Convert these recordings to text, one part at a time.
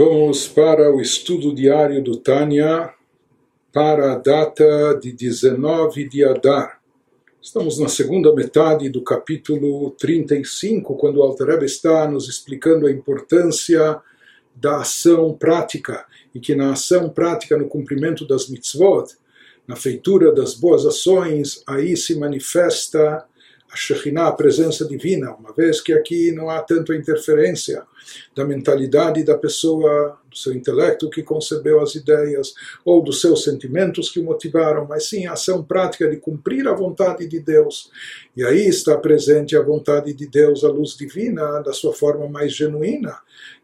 Vamos para o estudo diário do Tânia para a data de 19 de Adar. Estamos na segunda metade do capítulo 35, quando o Alter está nos explicando a importância da ação prática e que na ação prática, no cumprimento das mitzvot, na feitura das boas ações, aí se manifesta a Shekhinah, a presença divina, uma vez que aqui não há tanto a interferência da mentalidade da pessoa, do seu intelecto que concebeu as ideias, ou dos seus sentimentos que o motivaram, mas sim a ação prática de cumprir a vontade de Deus. E aí está presente a vontade de Deus, a luz divina, da sua forma mais genuína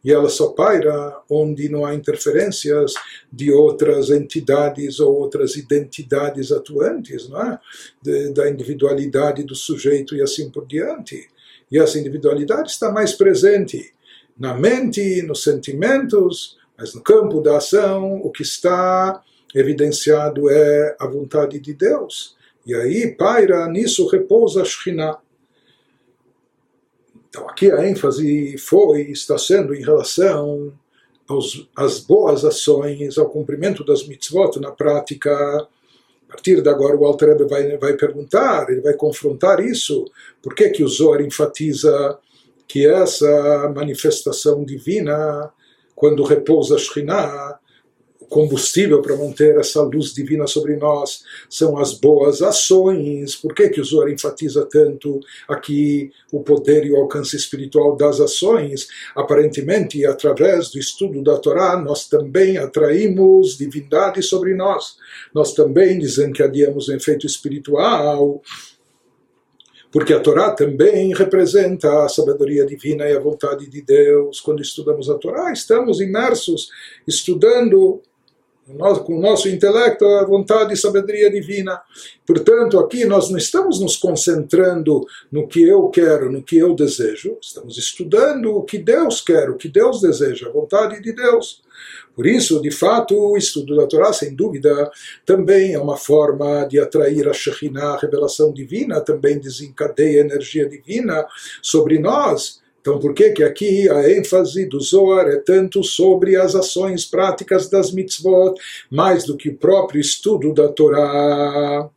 e ela só paira onde não há interferências de outras entidades ou outras identidades atuantes, não é? De, da individualidade do sujeito e assim por diante. E essa individualidade está mais presente na mente, nos sentimentos, mas no campo da ação o que está evidenciado é a vontade de Deus. E aí paira, nisso repousa a Shekhinah. Então aqui a ênfase foi, está sendo em relação aos, às boas ações, ao cumprimento das mitzvot na prática. A partir de agora o Alter Rebbe vai, vai perguntar, ele vai confrontar isso. Por que, que o Zohar enfatiza que essa manifestação divina, quando repousa a Shekhinah, combustível para manter essa luz divina sobre nós são as boas ações. Por que, que o Zohar enfatiza tanto aqui o poder e o alcance espiritual das ações? Aparentemente, através do estudo da Torá, nós também atraímos divindade sobre nós. Nós também desencadeamos um efeito espiritual porque a Torá também representa a sabedoria divina e a vontade de Deus. Quando estudamos a Torá, estamos imersos estudando com o nosso intelecto, a vontade e sabedoria divina. Portanto, aqui nós não estamos nos concentrando no que eu quero, no que eu desejo, estamos estudando o que Deus quer, o que Deus deseja, a vontade de Deus. Por isso, de fato, o estudo da Torá, sem dúvida, também é uma forma de atrair a Shekhinah, a revelação divina, também desencadeia a energia divina sobre nós então, por que que aqui a ênfase do Zohar é tanto sobre as ações práticas das mitzvot, mais do que o próprio estudo da Torá?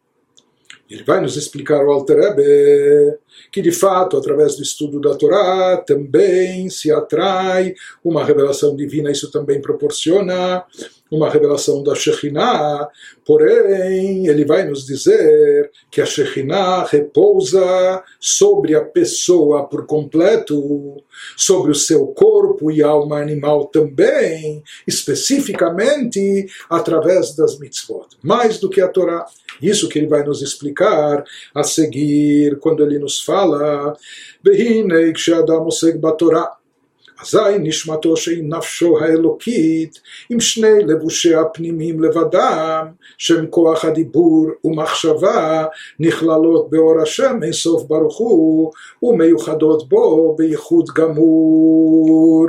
Ele vai nos explicar o Alter Rebbe que de fato, através do estudo da Torá, também se atrai uma revelação divina, isso também proporciona uma revelação da Shekhinah, porém ele vai nos dizer que a Shekhinah repousa sobre a pessoa por completo, sobre o seu corpo e alma animal também, especificamente através das mitzvot, mais do que a Torá. Isso que ele vai nos explicar a seguir, quando ele nos fala, Behinei Adam Oseg Batorah, אזי נשמתו שהיא נפשו האלוקית עם שני לבושי הפנימיים לבדם שהם כוח הדיבור ומחשבה נכללות באור השם אינסוף ברוך הוא ומיוחדות בו בייחוד גמור.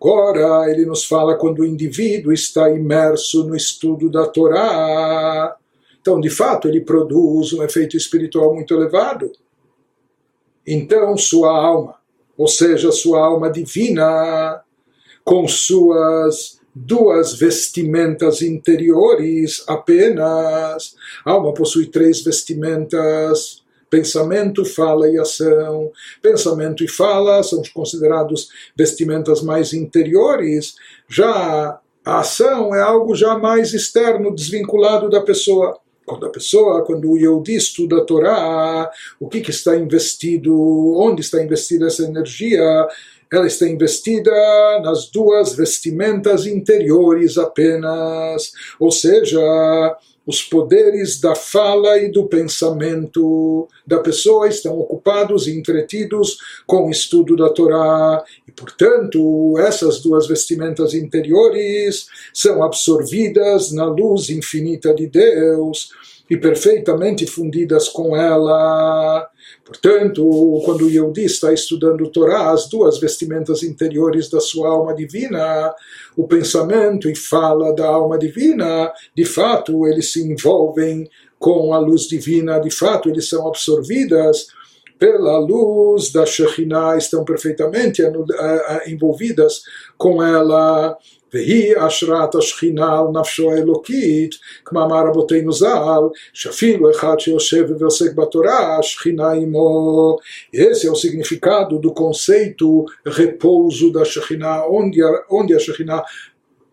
Agora ele nos fala quando o indivíduo está imerso no estudo da Torá. Então, de fato, ele produz um efeito espiritual muito elevado. Então, sua alma ou seja, sua alma divina, com suas duas vestimentas interiores apenas. A alma possui três vestimentas: pensamento, fala e ação. Pensamento e fala são considerados vestimentas mais interiores. Já a ação é algo já mais externo, desvinculado da pessoa. Quando a pessoa, quando o Yehudi estuda a Torá, o que, que está investido, onde está investida essa energia, ela está investida nas duas vestimentas interiores apenas, ou seja, os poderes da fala e do pensamento da pessoa estão ocupados e entretidos com o estudo da Torá. E, portanto, essas duas vestimentas interiores são absorvidas na luz infinita de Deus e perfeitamente fundidas com ela. Portanto, quando o Yehudi está estudando Torá, as duas vestimentas interiores da sua alma divina, o pensamento e fala da alma divina, de fato, eles se envolvem com a luz divina, de fato, eles são absorvidas pela luz da Shekhinah estão perfeitamente envolvidas com ela. והיא השראת השכינה על נפשו האלוקית, כמאמר רבותינו ז"ל, שאפילו אחד שיושב ועוסק בתורה, השכינה עמו. Esse é o significado do conceito repouso da Shekhinah, onde, onde a Shekhinah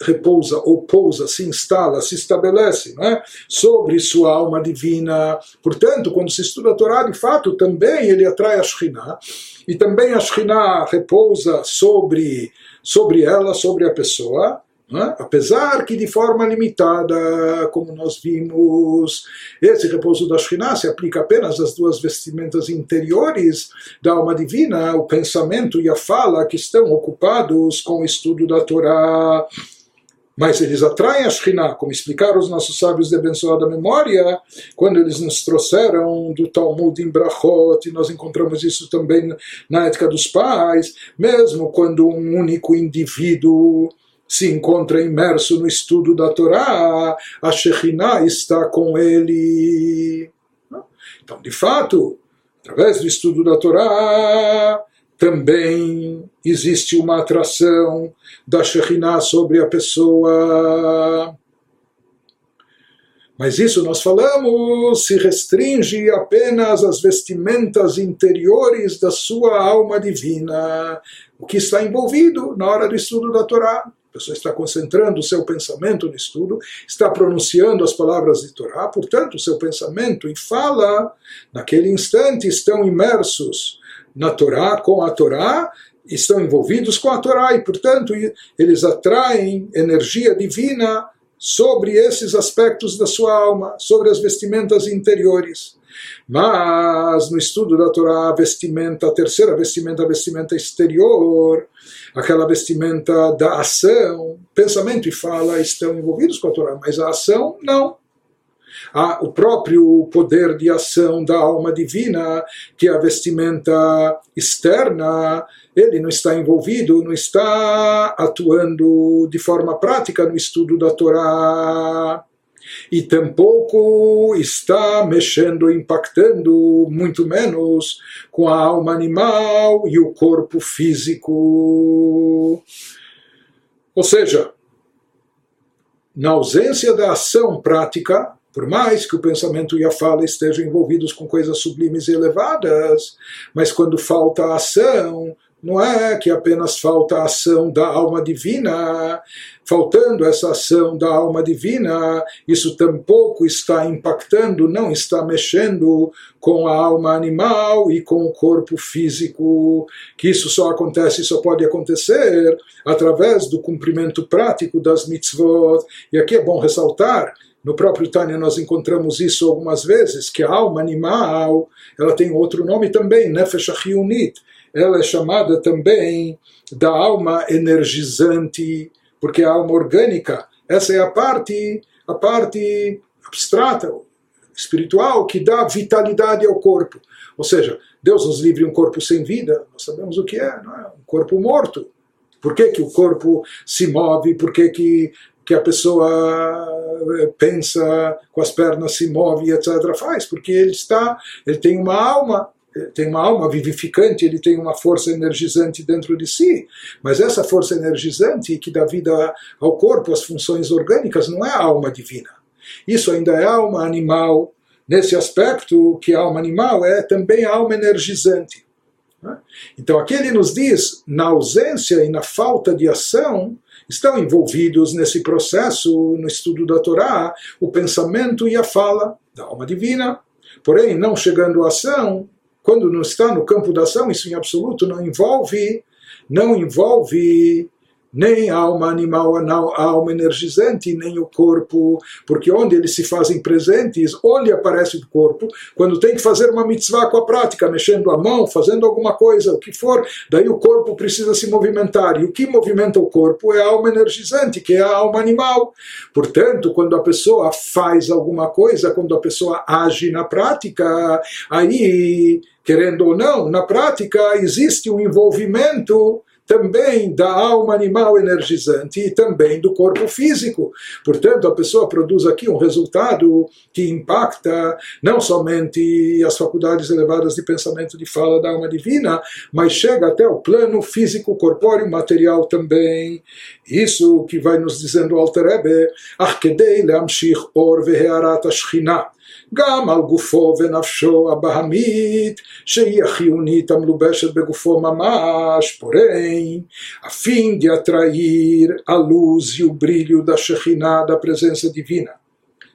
repousa ou pousa, se instala, se estabelece é? sobre sua alma divina. Portanto, quando se estuda a Torá, de fato, também ele atrai a Shekhinah, e também a Shekhinah repousa sobre, sobre ela, sobre a pessoa, é? apesar que de forma limitada, como nós vimos, esse repouso da Shekhinah se aplica apenas às duas vestimentas interiores da alma divina, o pensamento e a fala que estão ocupados com o estudo da Torá mas eles atraem a Shekhinah, como explicaram os nossos sábios de abençoada memória, quando eles nos trouxeram do Talmud em Brachot, e nós encontramos isso também na ética dos pais, mesmo quando um único indivíduo se encontra imerso no estudo da Torá, a Shekhinah está com ele. Então, de fato, através do estudo da Torá, também existe uma atração da Shekhinah sobre a pessoa. Mas isso nós falamos se restringe apenas às vestimentas interiores da sua alma divina, o que está envolvido na hora do estudo da Torá. A pessoa está concentrando o seu pensamento no estudo, está pronunciando as palavras de Torá, portanto, o seu pensamento e fala, naquele instante, estão imersos na Torá, com a Torá, estão envolvidos com a Torá e, portanto, eles atraem energia divina sobre esses aspectos da sua alma, sobre as vestimentas interiores. Mas no estudo da Torá, a vestimenta, a terceira vestimenta, a vestimenta exterior, aquela vestimenta da ação, pensamento e fala estão envolvidos com a Torá, mas a ação não a, o próprio poder de ação da alma divina, que é a vestimenta externa, ele não está envolvido, não está atuando de forma prática no estudo da Torá. E tampouco está mexendo, impactando, muito menos, com a alma animal e o corpo físico. Ou seja, na ausência da ação prática, por mais que o pensamento e a fala estejam envolvidos com coisas sublimes e elevadas, mas quando falta ação, não é que apenas falta a ação da alma divina, faltando essa ação da alma divina, isso tampouco está impactando, não está mexendo com a alma animal e com o corpo físico, que isso só acontece, só pode acontecer através do cumprimento prático das mitzvot. E aqui é bom ressaltar no próprio Tânia nós encontramos isso algumas vezes, que a alma animal, ela tem outro nome também, Nefesh Achiyunit. Ela é chamada também da alma energizante, porque a alma orgânica, essa é a parte, a parte abstrata, espiritual, que dá vitalidade ao corpo. Ou seja, Deus nos livre um corpo sem vida, nós sabemos o que é, não é? um corpo morto. Por que, que o corpo se move? Por que, que que a pessoa eh, pensa, com as pernas se move, etc. Faz, porque ele está, ele tem uma alma, tem uma alma vivificante, ele tem uma força energizante dentro de si. Mas essa força energizante que dá vida ao corpo, às funções orgânicas, não é a alma divina. Isso ainda é alma animal. Nesse aspecto, que a alma animal é também alma energizante. Né? Então aqui ele nos diz, na ausência e na falta de ação, estão envolvidos nesse processo, no estudo da Torá, o pensamento e a fala da alma divina. Porém, não chegando à ação, quando não está no campo da ação, isso em absoluto não envolve, não envolve nem a alma animal, a alma energizante, nem o corpo, porque onde eles se fazem presentes, onde aparece o corpo, quando tem que fazer uma mitzvah com a prática, mexendo a mão, fazendo alguma coisa, o que for, daí o corpo precisa se movimentar, e o que movimenta o corpo é a alma energizante, que é a alma animal. Portanto, quando a pessoa faz alguma coisa, quando a pessoa age na prática, aí, querendo ou não, na prática existe um envolvimento também da alma animal energizante e também do corpo físico. Portanto, a pessoa produz aqui um resultado que impacta não somente as faculdades elevadas de pensamento de fala da alma divina, mas chega até o plano físico, corpóreo, material também. Isso que vai nos dizendo o Alter Rebbe, Arkedei leamshich or vehearat ashchina. גם על גופו ונפשו הבהמית, שהיא החיונית המלובשת בגופו ממש, porém, a fim de atrair a luz e o brilho da Shekhinah, da presença divina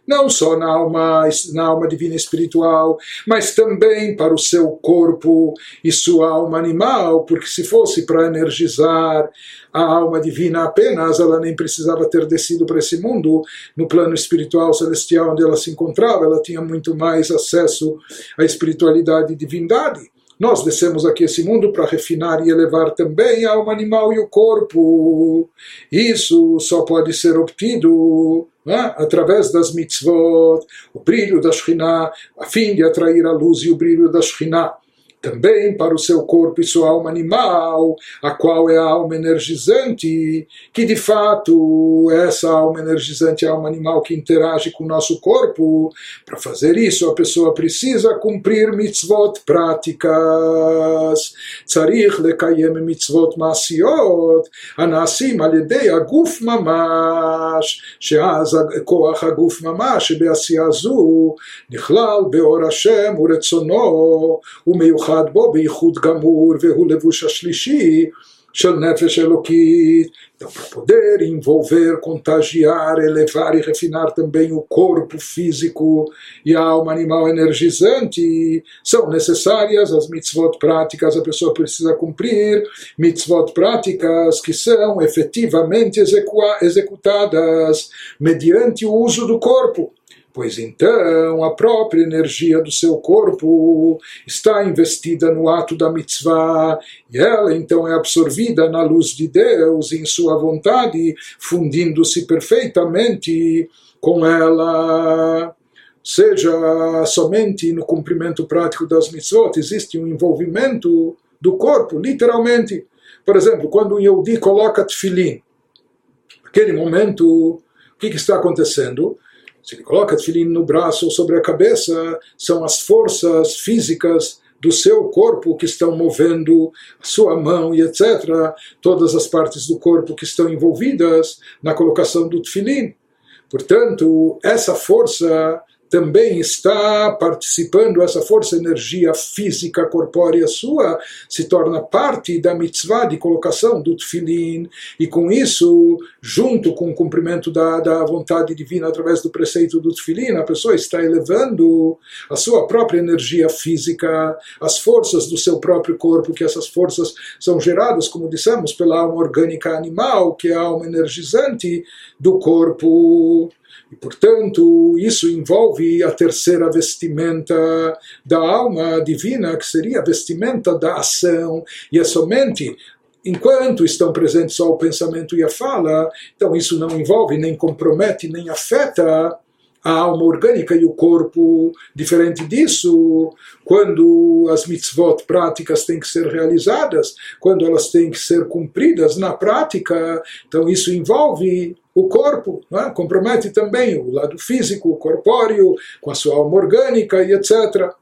não só na alma, na alma divina espiritual, mas também para o seu corpo e sua alma animal, porque se fosse para energizar a alma divina apenas, ela nem precisava ter descido para esse mundo, no plano espiritual celestial onde ela se encontrava, ela tinha muito mais acesso à espiritualidade e divindade. Nós descemos aqui esse mundo para refinar e elevar também a alma animal e o corpo. Isso só pode ser obtido né, através das mitzvot, o brilho da Shekhinah, a fim de atrair a luz e o brilho da Shekhinah também para o seu corpo e sua alma animal, a qual é a alma energizante, que de fato é essa alma energizante, a alma animal que interage com o nosso corpo. Para fazer isso, a pessoa precisa cumprir mitzvot práticas. Tzarich lekayem mitzvot masiot, anasim al yedei הגוף ממש, שאז כוח הגוף ממש שבעשייה זו נכלל באור השם ורצונו ומיוחד מיוחד בו בייחוד גמור והוא לבוש השלישי של nefesh elokit. Então, para poder envolver, contagiar, elevar e refinar também o corpo físico e a alma animal energizante, são necessárias as mitzvot práticas, a pessoa precisa cumprir mitzvot práticas que são efetivamente executadas mediante o uso do corpo pois então a própria energia do seu corpo está investida no ato da mitzvah e ela então é absorvida na luz de Deus em sua vontade, fundindo-se perfeitamente com ela. Seja somente no cumprimento prático das mitzvot, existe um envolvimento do corpo, literalmente. Por exemplo, quando um Yehudi coloca tefilim, naquele momento, o que, que está acontecendo? Se ele coloca tefilim no braço ou sobre a cabeça, são as forças físicas do seu corpo que estão movendo a sua mão e etc. Todas as partes do corpo que estão envolvidas na colocação do tefilim. Portanto, essa força também está participando, essa força, energia física corpórea sua, se torna parte da mitzvah de colocação do tefilin, e com isso, junto com o cumprimento da, da vontade divina através do preceito do tefilin, a pessoa está elevando a sua própria energia física, as forças do seu próprio corpo, que essas forças são geradas, como dissemos, pela alma orgânica animal, que é a alma energizante do corpo. E, portanto, isso envolve a terceira vestimenta da alma divina, que seria a vestimenta da ação, e é somente enquanto estão presentes só o pensamento e a fala, então isso não envolve, nem compromete, nem afeta a alma orgânica e o corpo. Diferente disso, quando as mitzvot práticas têm que ser realizadas, quando elas têm que ser cumpridas na prática, então isso envolve o corpo, é? compromete também o lado físico, o corpóreo, com a sua alma orgânica e etc.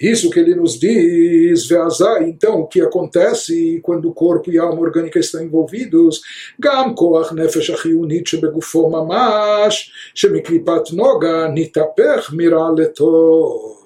Isso que ele nos diz, Veazai, então, o que acontece quando o corpo e a alma orgânica estão envolvidos? Gam koach nefesh achiunit shebegufo mamash, shemiklipat noga nitapech mira letov.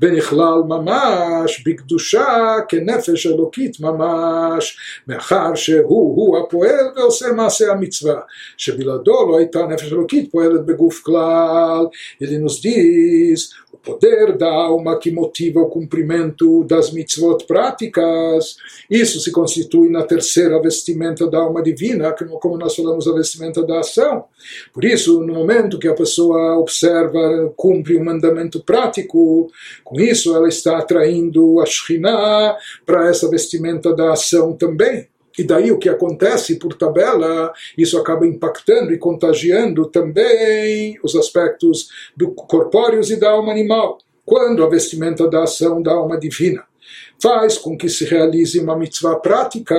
ונכלל ממש בקדושה כנפש אלוקית ממש, מאחר שהוא-הוא הפועל ועושה מעשה המצווה, שבלעדו לא הייתה נפש אלוקית פועלת בגוף כלל. Ele nos diz o poder da alma que motiva o cumprimento das mitzvot práticas. Isso se constitui na terceira vestimenta da alma divina, como nós falamos, a vestimenta da ação. Por isso, no momento que a pessoa observa, cumpre um mandamento prático, com isso ela está atraindo a Shekhinah para essa vestimenta da ação também. E daí o que acontece por tabela, isso acaba impactando e contagiando também os aspectos do corpóreos e da alma animal, quando a vestimenta da ação da alma divina faz com que se realize uma mitzvah prática.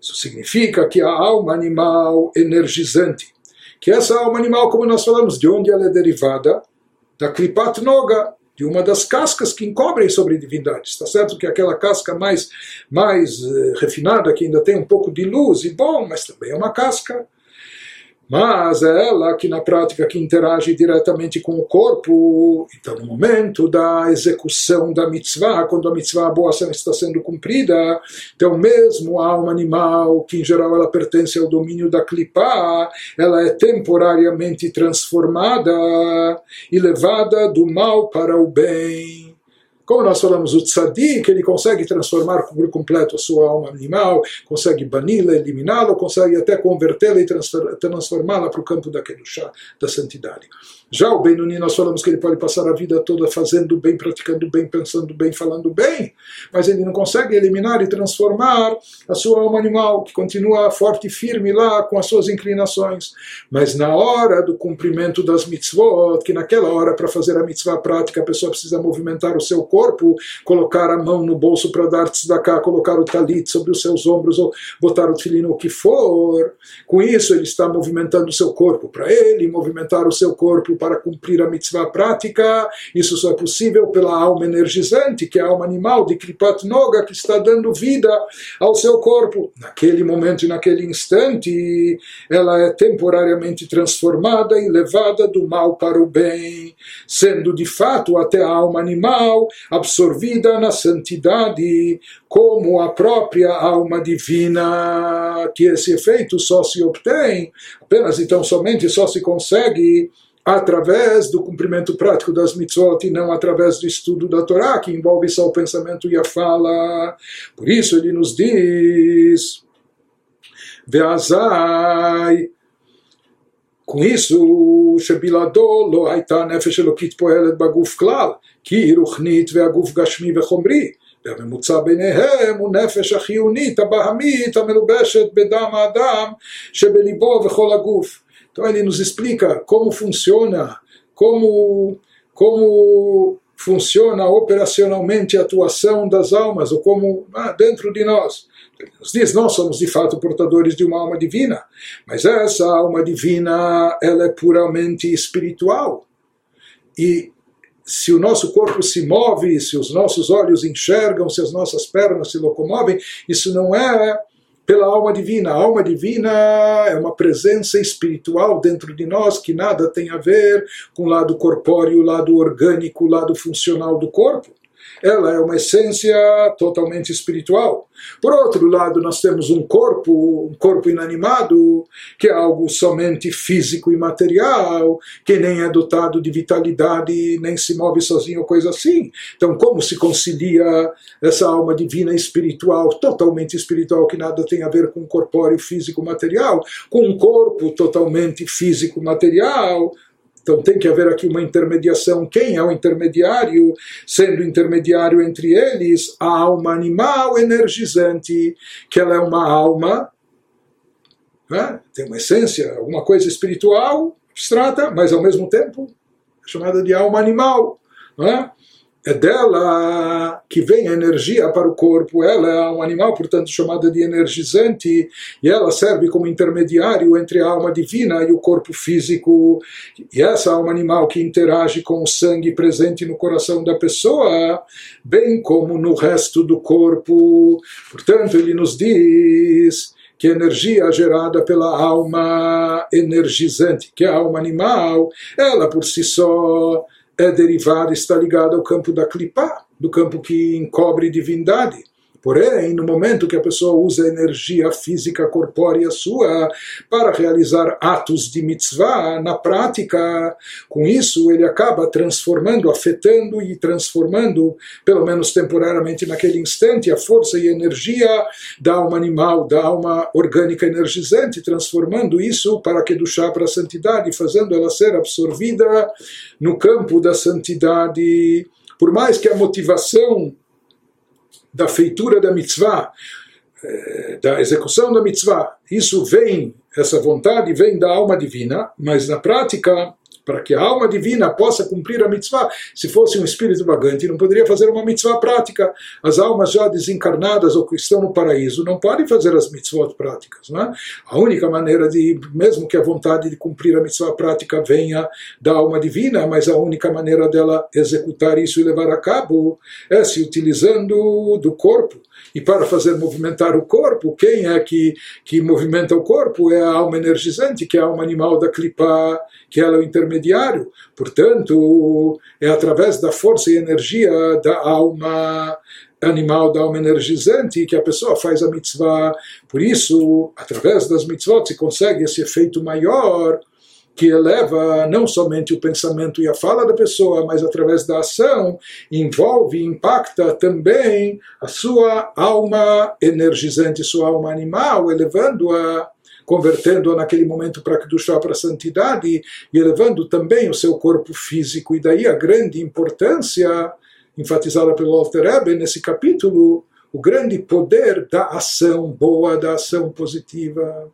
Isso significa que a alma animal energizante, que essa alma animal, como nós falamos, de onde ela é derivada? Da Kripat Noga, de uma das cascas que encobrem sobre divindades. Está certo que aquela casca mais, mais uh, refinada, que ainda tem um pouco de luz e bom, mas também é uma casca mas é ela que na prática que interage diretamente com o corpo. Então, no momento da execução da mitzvah, quando a mitzvah boa está sendo cumprida, então mesmo a alma animal, que em geral ela pertence ao domínio da clipá, ela é temporariamente transformada e levada do mal para o bem. Como nós falamos, o tzadik, ele consegue transformar por completo a sua alma animal, consegue bani-la, eliminá-la, consegue até convertê-la e transformá-la para o campo da Kedushá, da santidade. Já o Benuni, nós falamos que ele pode passar a vida toda fazendo bem, praticando bem, pensando bem, falando bem, mas ele não consegue eliminar e transformar a sua alma animal, que continua forte e firme lá com as suas inclinações. Mas na hora do cumprimento das mitzvot, que naquela hora, para fazer a mitzvah prática, a pessoa precisa movimentar o seu corpo, colocar a mão no bolso para dar cá, colocar o talit sobre os seus ombros, ou botar o filino o que for. Com isso, ele está movimentando o seu corpo para ele, movimentar o seu corpo para cumprir a mitzvah prática. Isso só é possível pela alma energizante, que é a alma animal de Kripat Noga, que está dando vida ao seu corpo. Naquele momento e naquele instante, ela é temporariamente transformada e levada do mal para o bem, sendo de fato até a alma animal absorvida na santidade, como a própria alma divina, que esse efeito só se obtém, apenas então somente só se consegue através do cumprimento prático das mitzvot e não através do estudo da Torá, que envolve só o pensamento e a fala. Por isso ele nos diz: Veazai Com isso, שבלעדו לא הייתה נפש אלוקית פועלת בגוף כלל, כי היא רוחנית והגוף גשמי וחומרי. והממוצע ביניהם הוא נפש החיונית, הבהמית, המלובשת בדם האדם שבליבו וכל הגוף. Então ele nos explica como funciona, como, como funciona operacionalmente a atuação das almas, ou como ah, dentro de nós. Nos diz, nós somos de fato portadores de uma alma divina, mas essa alma divina ela é puramente espiritual. E se o nosso corpo se move, se os nossos olhos enxergam, se as nossas pernas se locomovem, isso não é pela alma divina. A alma divina é uma presença espiritual dentro de nós que nada tem a ver com o lado corpóreo, o lado orgânico, o lado funcional do corpo ela é uma essência totalmente espiritual. Por outro lado, nós temos um corpo, um corpo inanimado, que é algo somente físico e material, que nem é dotado de vitalidade, nem se move sozinho, coisa assim. Então, como se concilia essa alma divina espiritual, totalmente espiritual, que nada tem a ver com corpóreo, físico, material, com um corpo totalmente físico, material? Então tem que haver aqui uma intermediação. Quem é o intermediário? Sendo intermediário entre eles a alma animal energizante, que ela é uma alma, né? tem uma essência, alguma coisa espiritual, abstrata, mas ao mesmo tempo é chamada de alma animal. Né? É dela que vem a energia para o corpo. Ela é um animal, portanto, chamada de energizante, e ela serve como intermediário entre a alma divina e o corpo físico. E essa alma animal que interage com o sangue presente no coração da pessoa, bem como no resto do corpo. Portanto, ele nos diz que energia gerada pela alma energizante, que é a alma animal, ela por si só é derivada, está ligada ao campo da clipá, do campo que encobre divindade. Porém, no momento que a pessoa usa a energia física corpórea sua para realizar atos de mitzvah, na prática, com isso ele acaba transformando, afetando e transformando, pelo menos temporariamente naquele instante, a força e energia da alma animal, da alma orgânica energizante, transformando isso para que do chá para a santidade, fazendo ela ser absorvida no campo da santidade. Por mais que a motivação da feitura da mitzvah, eh, da execução da mitzvah. Isso vem, essa vontade vem da alma divina, mas na prática para que a alma divina possa cumprir a mitzvah. Se fosse um espírito vagante, não poderia fazer uma mitzvah prática. As almas já desencarnadas ou que estão no paraíso não podem fazer as mitzvot práticas. Não é? A única maneira de, mesmo que a vontade de cumprir a mitzvah prática venha da alma divina, mas a única maneira dela executar isso e levar a cabo é se utilizando do corpo. E para fazer movimentar o corpo, quem é que, que movimenta o corpo? É a alma energizante, que é a alma animal da clipa, que ela é o intermediário. Portanto, é através da força e energia da alma animal, da alma energizante, que a pessoa faz a mitzvah. Por isso, através das mitzvot, se consegue esse efeito maior que eleva não somente o pensamento e a fala da pessoa, mas através da ação, envolve, impacta também a sua alma energizante, sua alma animal, elevando-a, convertendo-a naquele momento para Kedushá, para a santidade, e elevando também o seu corpo físico. E daí a grande importância, enfatizada pelo Alter Rebbe nesse capítulo, o grande poder da ação boa, da ação positiva.